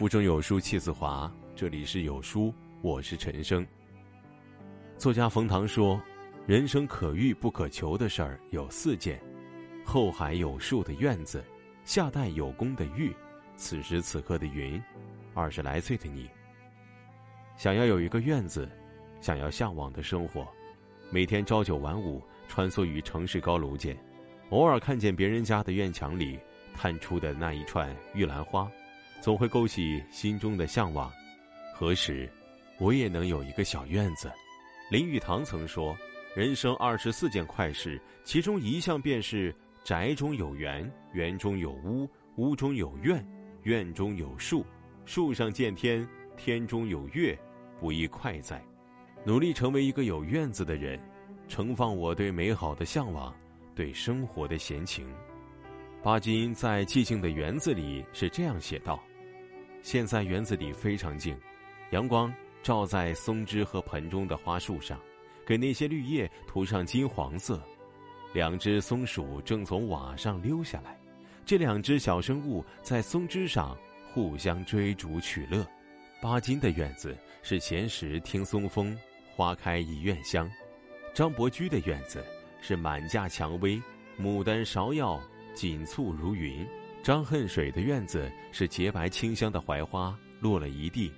腹中有书气自华，这里是有书，我是陈生。作家冯唐说：“人生可遇不可求的事儿有四件：后海有树的院子，夏代有功的玉，此时此刻的云。”二十来岁的你，想要有一个院子，想要向往的生活，每天朝九晚五，穿梭于城市高楼间，偶尔看见别人家的院墙里探出的那一串玉兰花。总会勾起心中的向往，何时我也能有一个小院子？林语堂曾说：“人生二十四件快事，其中一项便是宅中有园，园中有屋，屋中有院，院中有树，树上见天，天中有月，不亦快哉？”努力成为一个有院子的人，盛放我对美好的向往，对生活的闲情。巴金在《寂静的园子》里是这样写道。现在园子里非常静，阳光照在松枝和盆中的花树上，给那些绿叶涂上金黄色。两只松鼠正从瓦上溜下来，这两只小生物在松枝上互相追逐取乐。巴金的院子是闲时听松风，花开一院香；张伯驹的院子是满架蔷薇，牡丹芍药锦簇如云。张恨水的院子是洁白清香的槐花落了一地，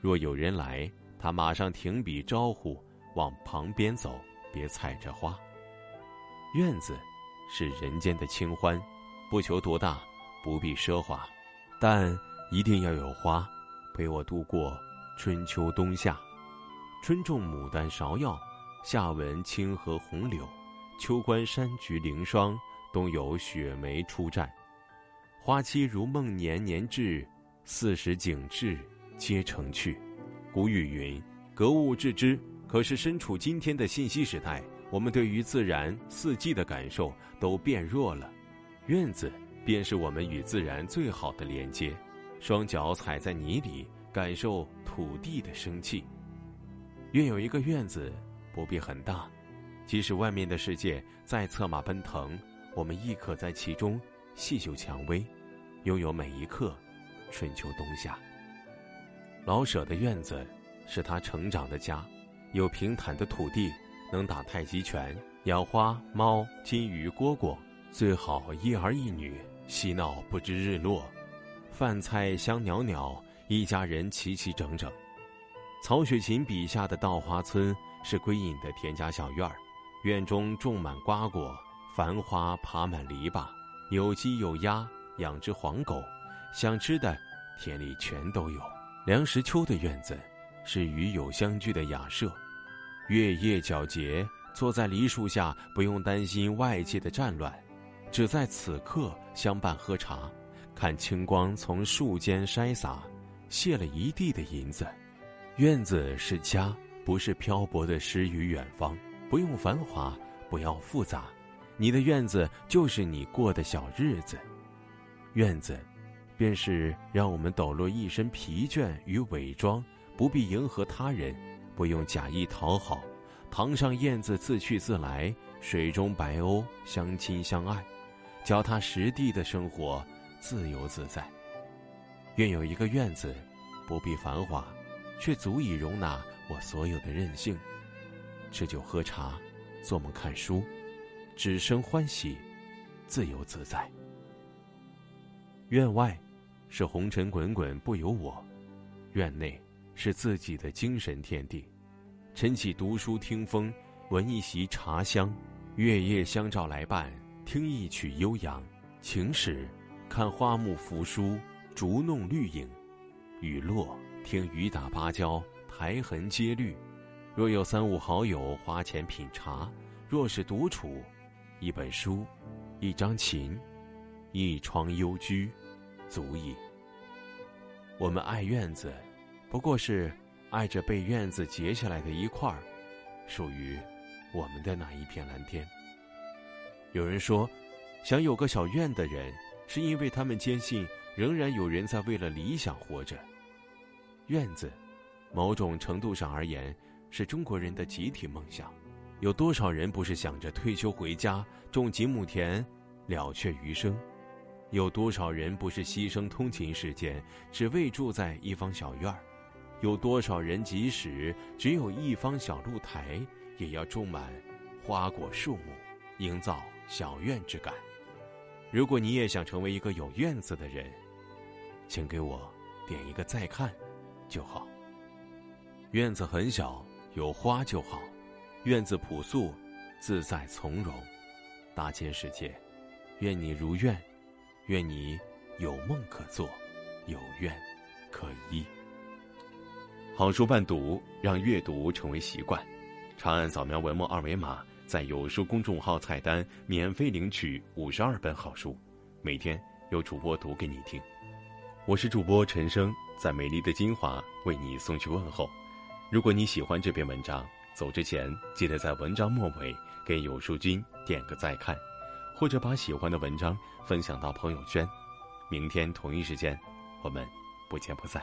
若有人来，他马上停笔招呼，往旁边走，别踩着花。院子是人间的清欢，不求多大，不必奢华，但一定要有花，陪我度过春秋冬夏。春种牡丹芍药，夏闻清河红柳，秋观山菊凌霜，冬有雪梅初绽。花期如梦年年至，四时景致皆成趣。古语云：“格物致知。”可是身处今天的信息时代，我们对于自然四季的感受都变弱了。院子便是我们与自然最好的连接。双脚踩在泥里，感受土地的生气。愿有一个院子，不必很大，即使外面的世界再策马奔腾，我们亦可在其中细嗅蔷薇。拥有每一刻，春秋冬夏。老舍的院子是他成长的家，有平坦的土地，能打太极拳，养花猫、金鱼、蝈蝈，最好一儿一女，嬉闹不知日落，饭菜香袅袅，一家人齐齐整整。曹雪芹笔下的稻花村是归隐的田家小院儿，院中种满瓜果，繁花爬满篱笆，有鸡有鸭。养只黄狗，想吃的，田里全都有。梁实秋的院子，是与友相聚的雅舍，月夜皎洁，坐在梨树下，不用担心外界的战乱，只在此刻相伴喝茶，看清光从树间筛洒，泻了一地的银子。院子是家，不是漂泊的诗与远方。不用繁华，不要复杂，你的院子就是你过的小日子。院子，便是让我们抖落一身疲倦与伪装，不必迎合他人，不用假意讨好。堂上燕子自去自来，水中白鸥相亲相爱，脚踏实地的生活，自由自在。愿有一个院子，不必繁华，却足以容纳我所有的任性。吃酒喝茶，做梦看书，只生欢喜，自由自在。院外，是红尘滚滚不由我；院内，是自己的精神天地。晨起读书听风，闻一席茶香；月夜相照来伴，听一曲悠扬。晴时，看花木扶疏，竹弄绿影；雨落，听雨打芭蕉，苔痕皆绿。若有三五好友花钱品茶，若是独处，一本书，一张琴。一窗幽居，足矣。我们爱院子，不过是爱着被院子截下来的一块儿，属于我们的那一片蓝天。有人说，想有个小院的人，是因为他们坚信仍然有人在为了理想活着。院子，某种程度上而言，是中国人的集体梦想。有多少人不是想着退休回家种几亩田，了却余生？有多少人不是牺牲通勤时间，只为住在一方小院儿？有多少人即使只有一方小露台，也要种满花果树木，营造小院之感？如果你也想成为一个有院子的人，请给我点一个再看就好。院子很小，有花就好；院子朴素，自在从容。大千世界，愿你如愿。愿你有梦可做，有愿可依。好书伴读，让阅读成为习惯。长按扫描文末二维码，在有书公众号菜单免费领取五十二本好书，每天有主播读给你听。我是主播陈生，在美丽的金华为你送去问候。如果你喜欢这篇文章，走之前记得在文章末尾给有书君点个再看。或者把喜欢的文章分享到朋友圈，明天同一时间，我们不见不散。